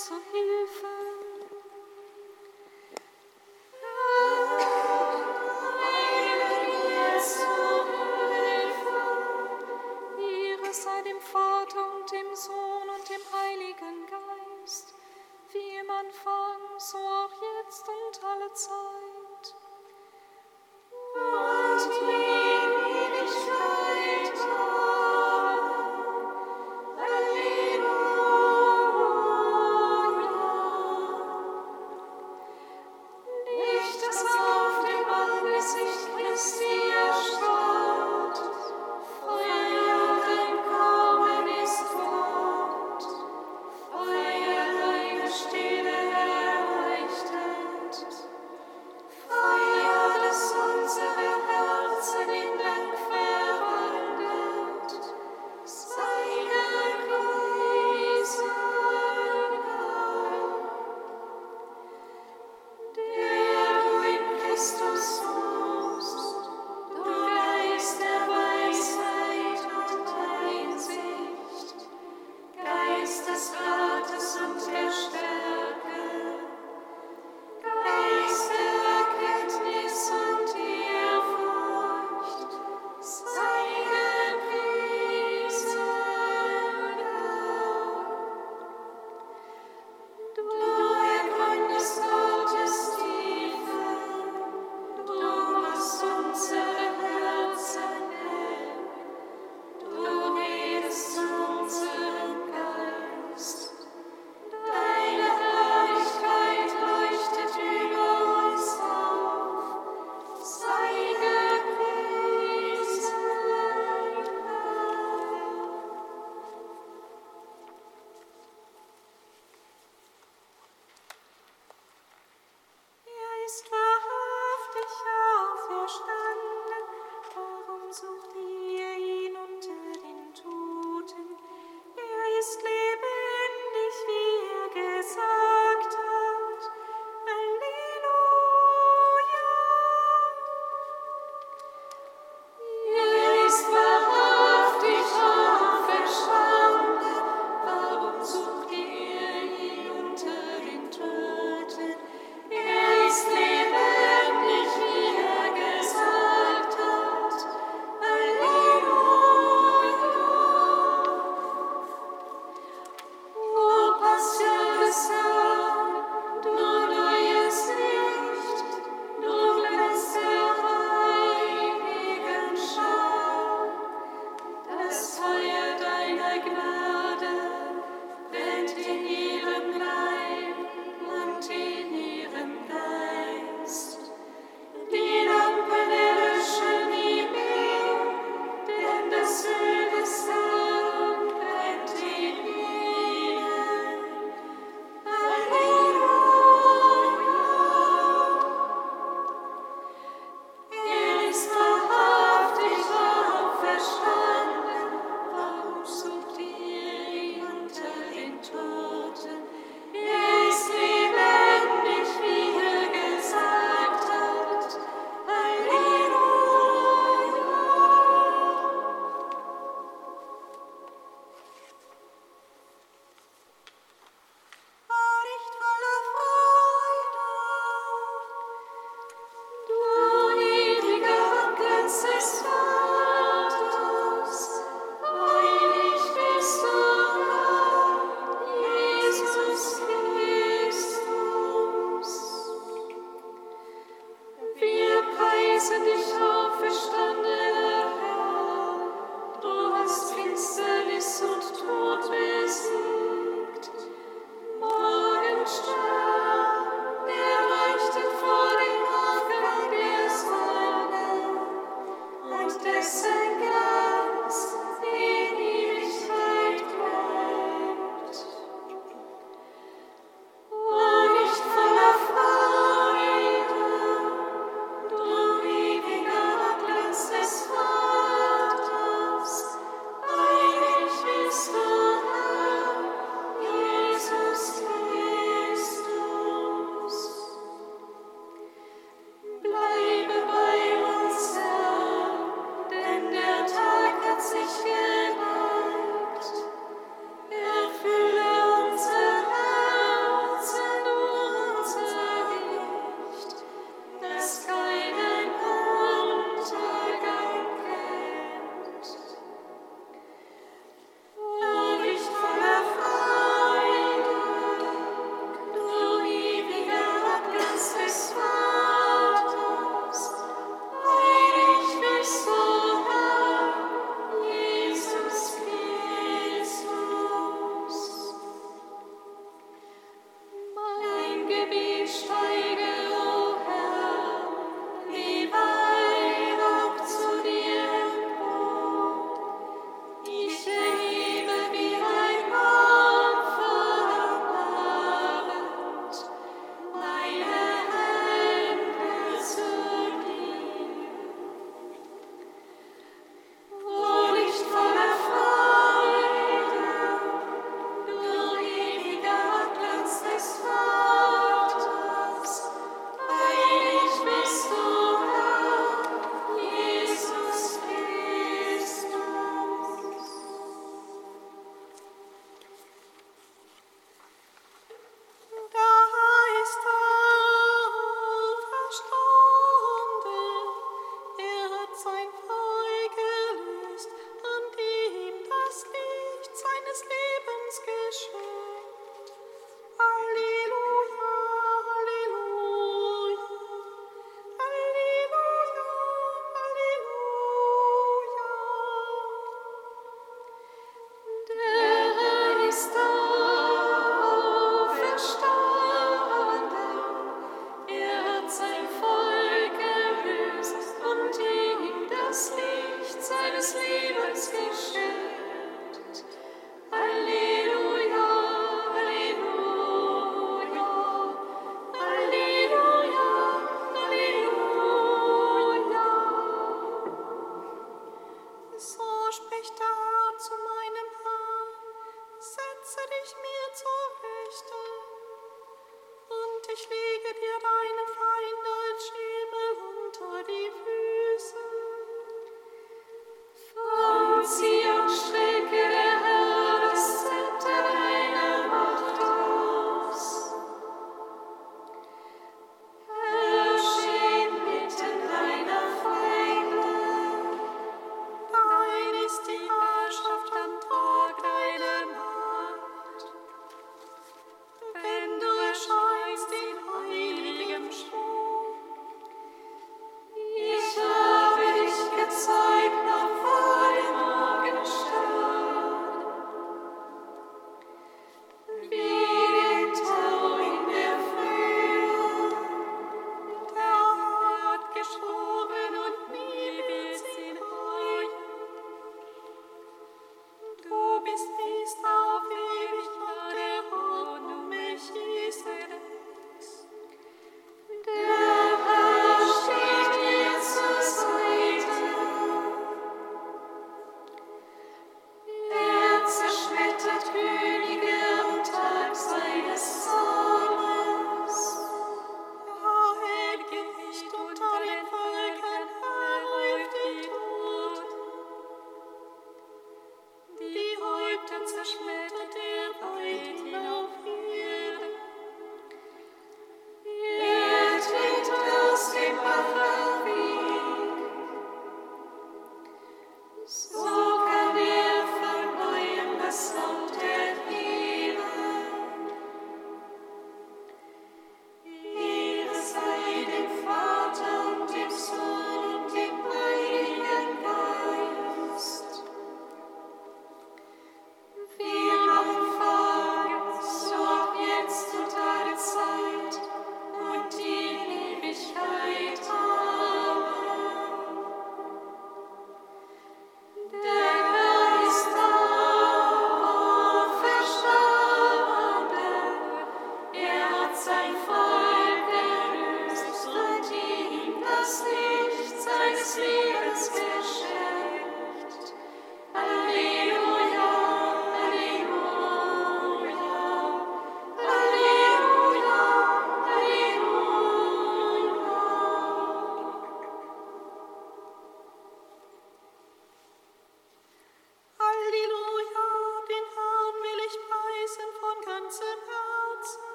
zu Hilfe.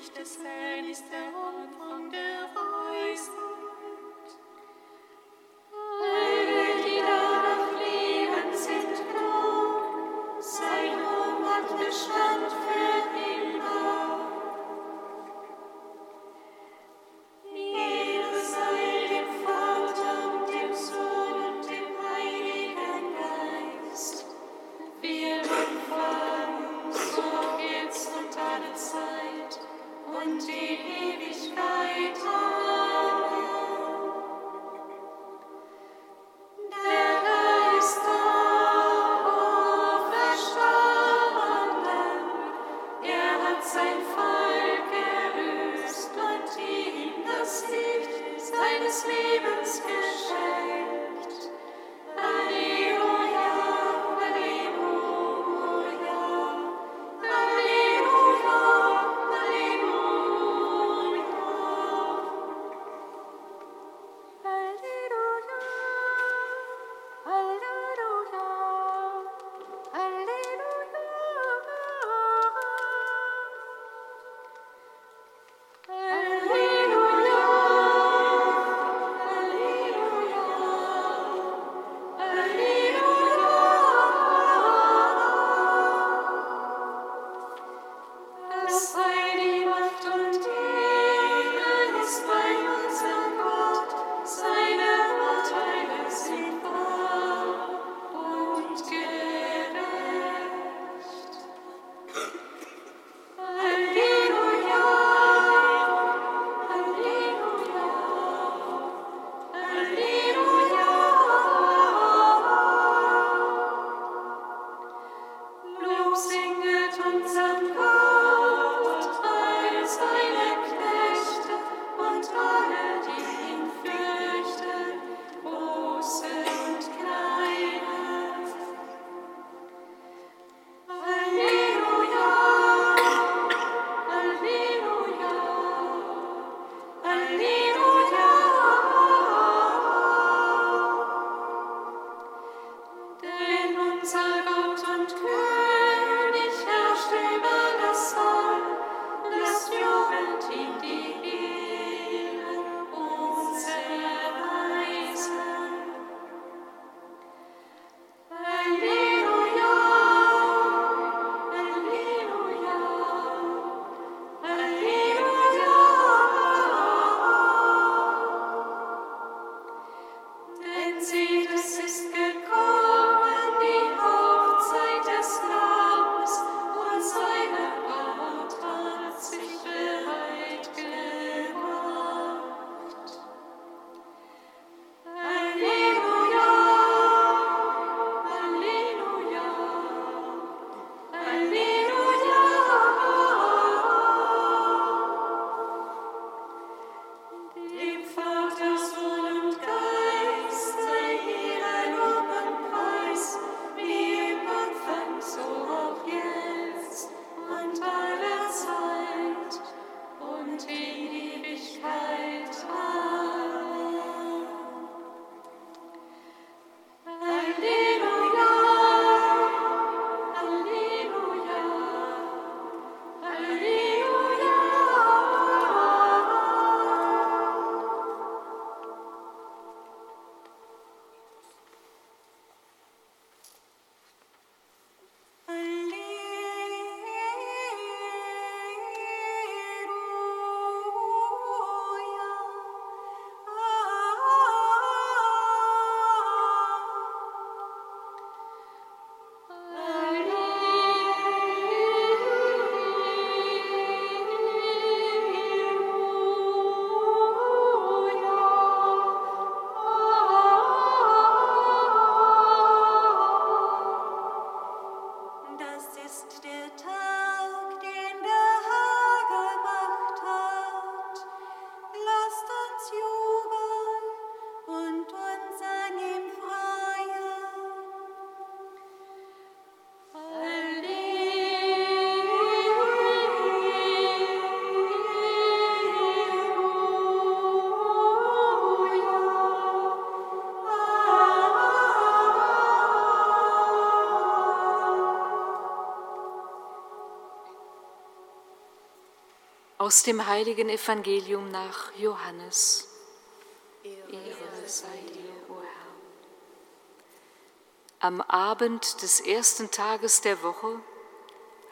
Und die Ewigkeit. Aus dem heiligen Evangelium nach Johannes. Ehre sei dir, o Herr. Am Abend des ersten Tages der Woche,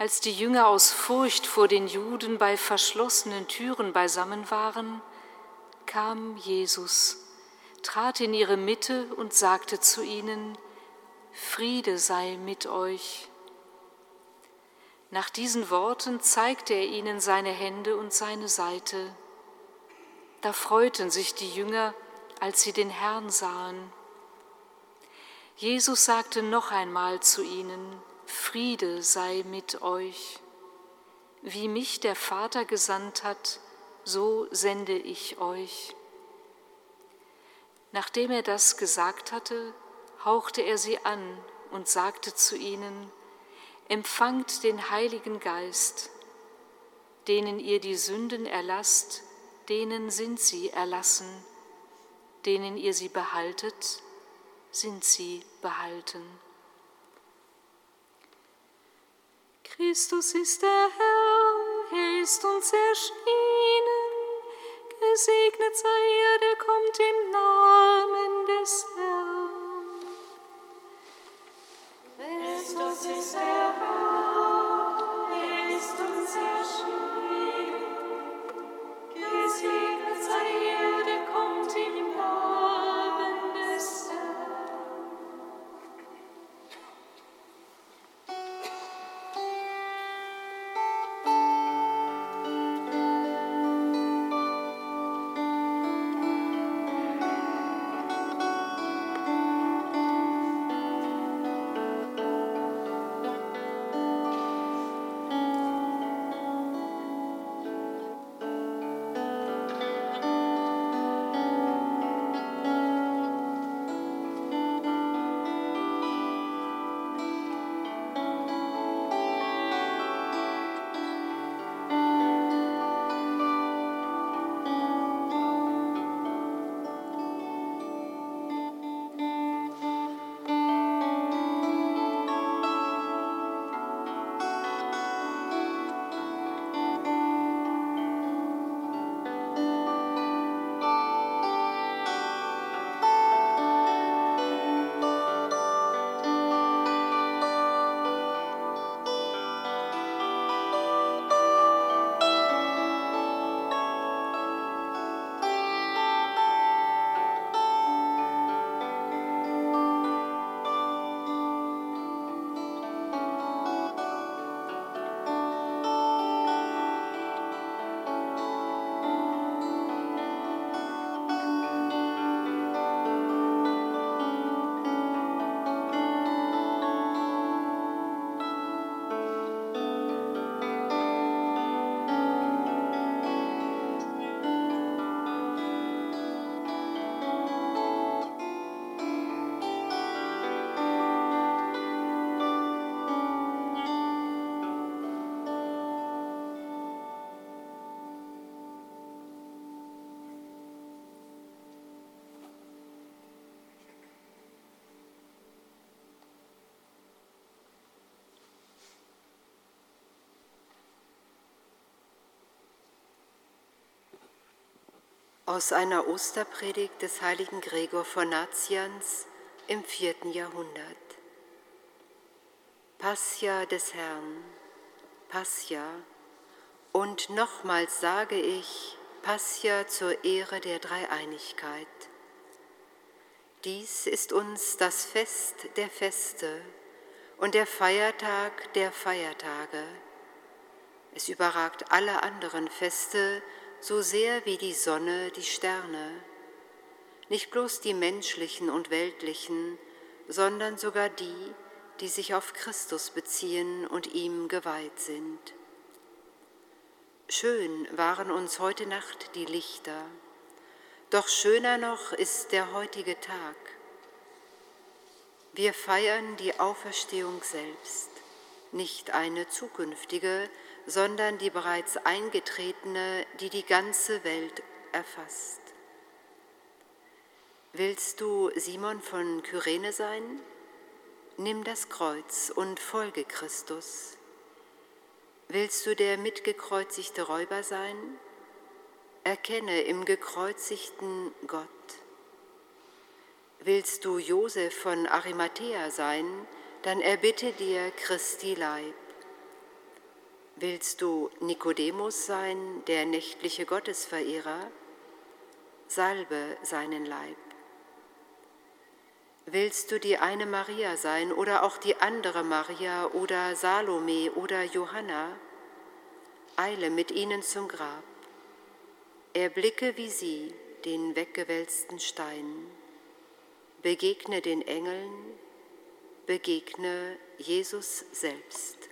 als die Jünger aus Furcht vor den Juden bei verschlossenen Türen beisammen waren, kam Jesus, trat in ihre Mitte und sagte zu ihnen, Friede sei mit euch. Nach diesen Worten zeigte er ihnen seine Hände und seine Seite. Da freuten sich die Jünger, als sie den Herrn sahen. Jesus sagte noch einmal zu ihnen, Friede sei mit euch. wie mich der Vater gesandt hat, so sende ich euch. Nachdem er das gesagt hatte, hauchte er sie an und sagte zu ihnen, Empfangt den Heiligen Geist, denen ihr die Sünden erlasst, denen sind sie erlassen, denen ihr sie behaltet, sind sie behalten. Christus ist der Herr, er ist uns erschienen. Gesegnet sei er, der kommt im Namen des Herrn. Gesegnet sei er, Aus einer Osterpredigt des heiligen Gregor von Nazians im vierten Jahrhundert. Passia des Herrn, Passia, und nochmals sage ich, Passia zur Ehre der Dreieinigkeit. Dies ist uns das Fest der Feste und der Feiertag der Feiertage. Es überragt alle anderen Feste, so sehr wie die Sonne die Sterne, nicht bloß die menschlichen und weltlichen, sondern sogar die, die sich auf Christus beziehen und ihm geweiht sind. Schön waren uns heute Nacht die Lichter, doch schöner noch ist der heutige Tag. Wir feiern die Auferstehung selbst, nicht eine zukünftige, sondern die bereits eingetretene, die die ganze Welt erfasst. Willst du Simon von Kyrene sein? Nimm das Kreuz und folge Christus. Willst du der mitgekreuzigte Räuber sein? Erkenne im gekreuzigten Gott. Willst du Josef von Arimathea sein, dann erbitte dir Christi Leib. Willst du Nikodemus sein, der nächtliche Gottesverehrer? Salbe seinen Leib. Willst du die eine Maria sein oder auch die andere Maria oder Salome oder Johanna? Eile mit ihnen zum Grab. Erblicke wie sie den weggewälzten Stein. Begegne den Engeln, begegne Jesus selbst.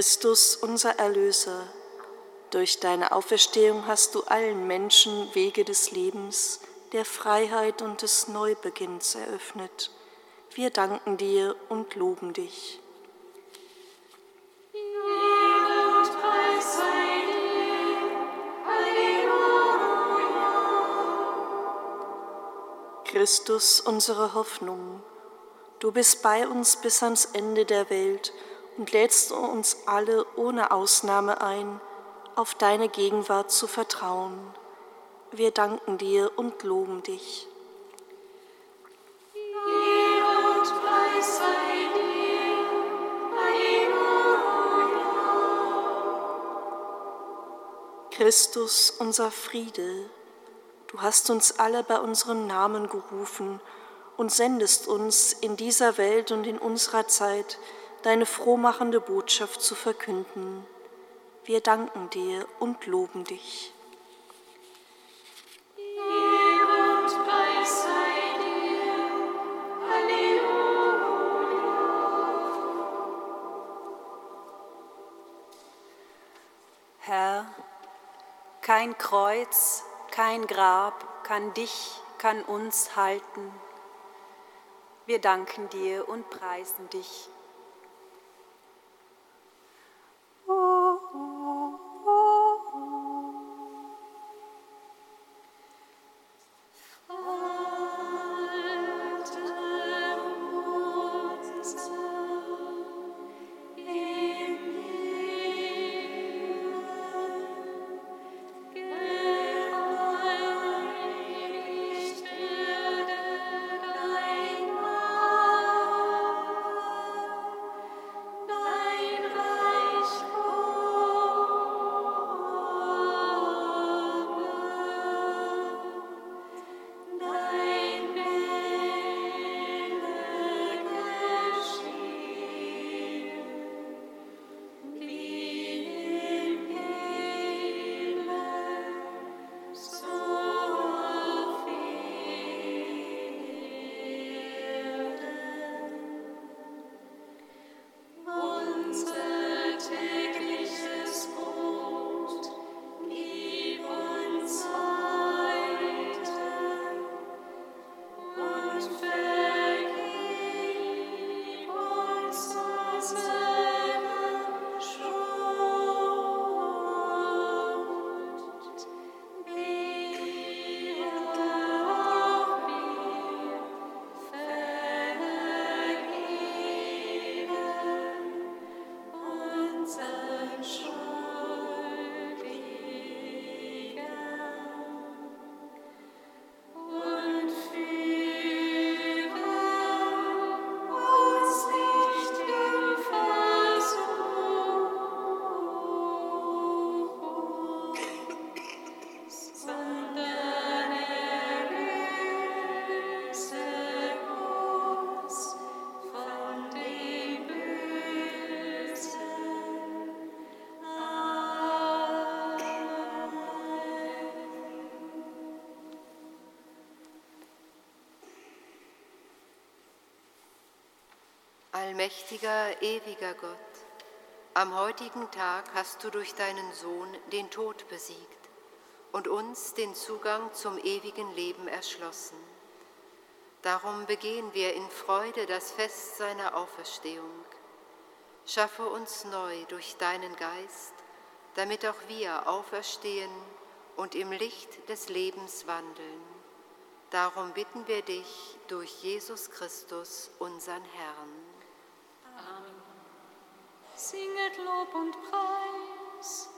Christus, unser Erlöser, durch deine Auferstehung hast du allen Menschen Wege des Lebens, der Freiheit und des Neubeginns eröffnet. Wir danken dir und loben dich. Christus, unsere Hoffnung, du bist bei uns bis ans Ende der Welt und lädst uns alle ohne Ausnahme ein, auf deine Gegenwart zu vertrauen. Wir danken dir und loben dich. Christus, unser Friede, du hast uns alle bei unserem Namen gerufen und sendest uns in dieser Welt und in unserer Zeit deine frohmachende Botschaft zu verkünden. Wir danken dir und loben dich. Herr, kein Kreuz, kein Grab kann dich, kann uns halten. Wir danken dir und preisen dich. Allmächtiger, ewiger Gott, am heutigen Tag hast du durch deinen Sohn den Tod besiegt und uns den Zugang zum ewigen Leben erschlossen. Darum begehen wir in Freude das Fest seiner Auferstehung. Schaffe uns neu durch deinen Geist, damit auch wir auferstehen und im Licht des Lebens wandeln. Darum bitten wir dich durch Jesus Christus, unseren Herrn. Singet Lob und Preis.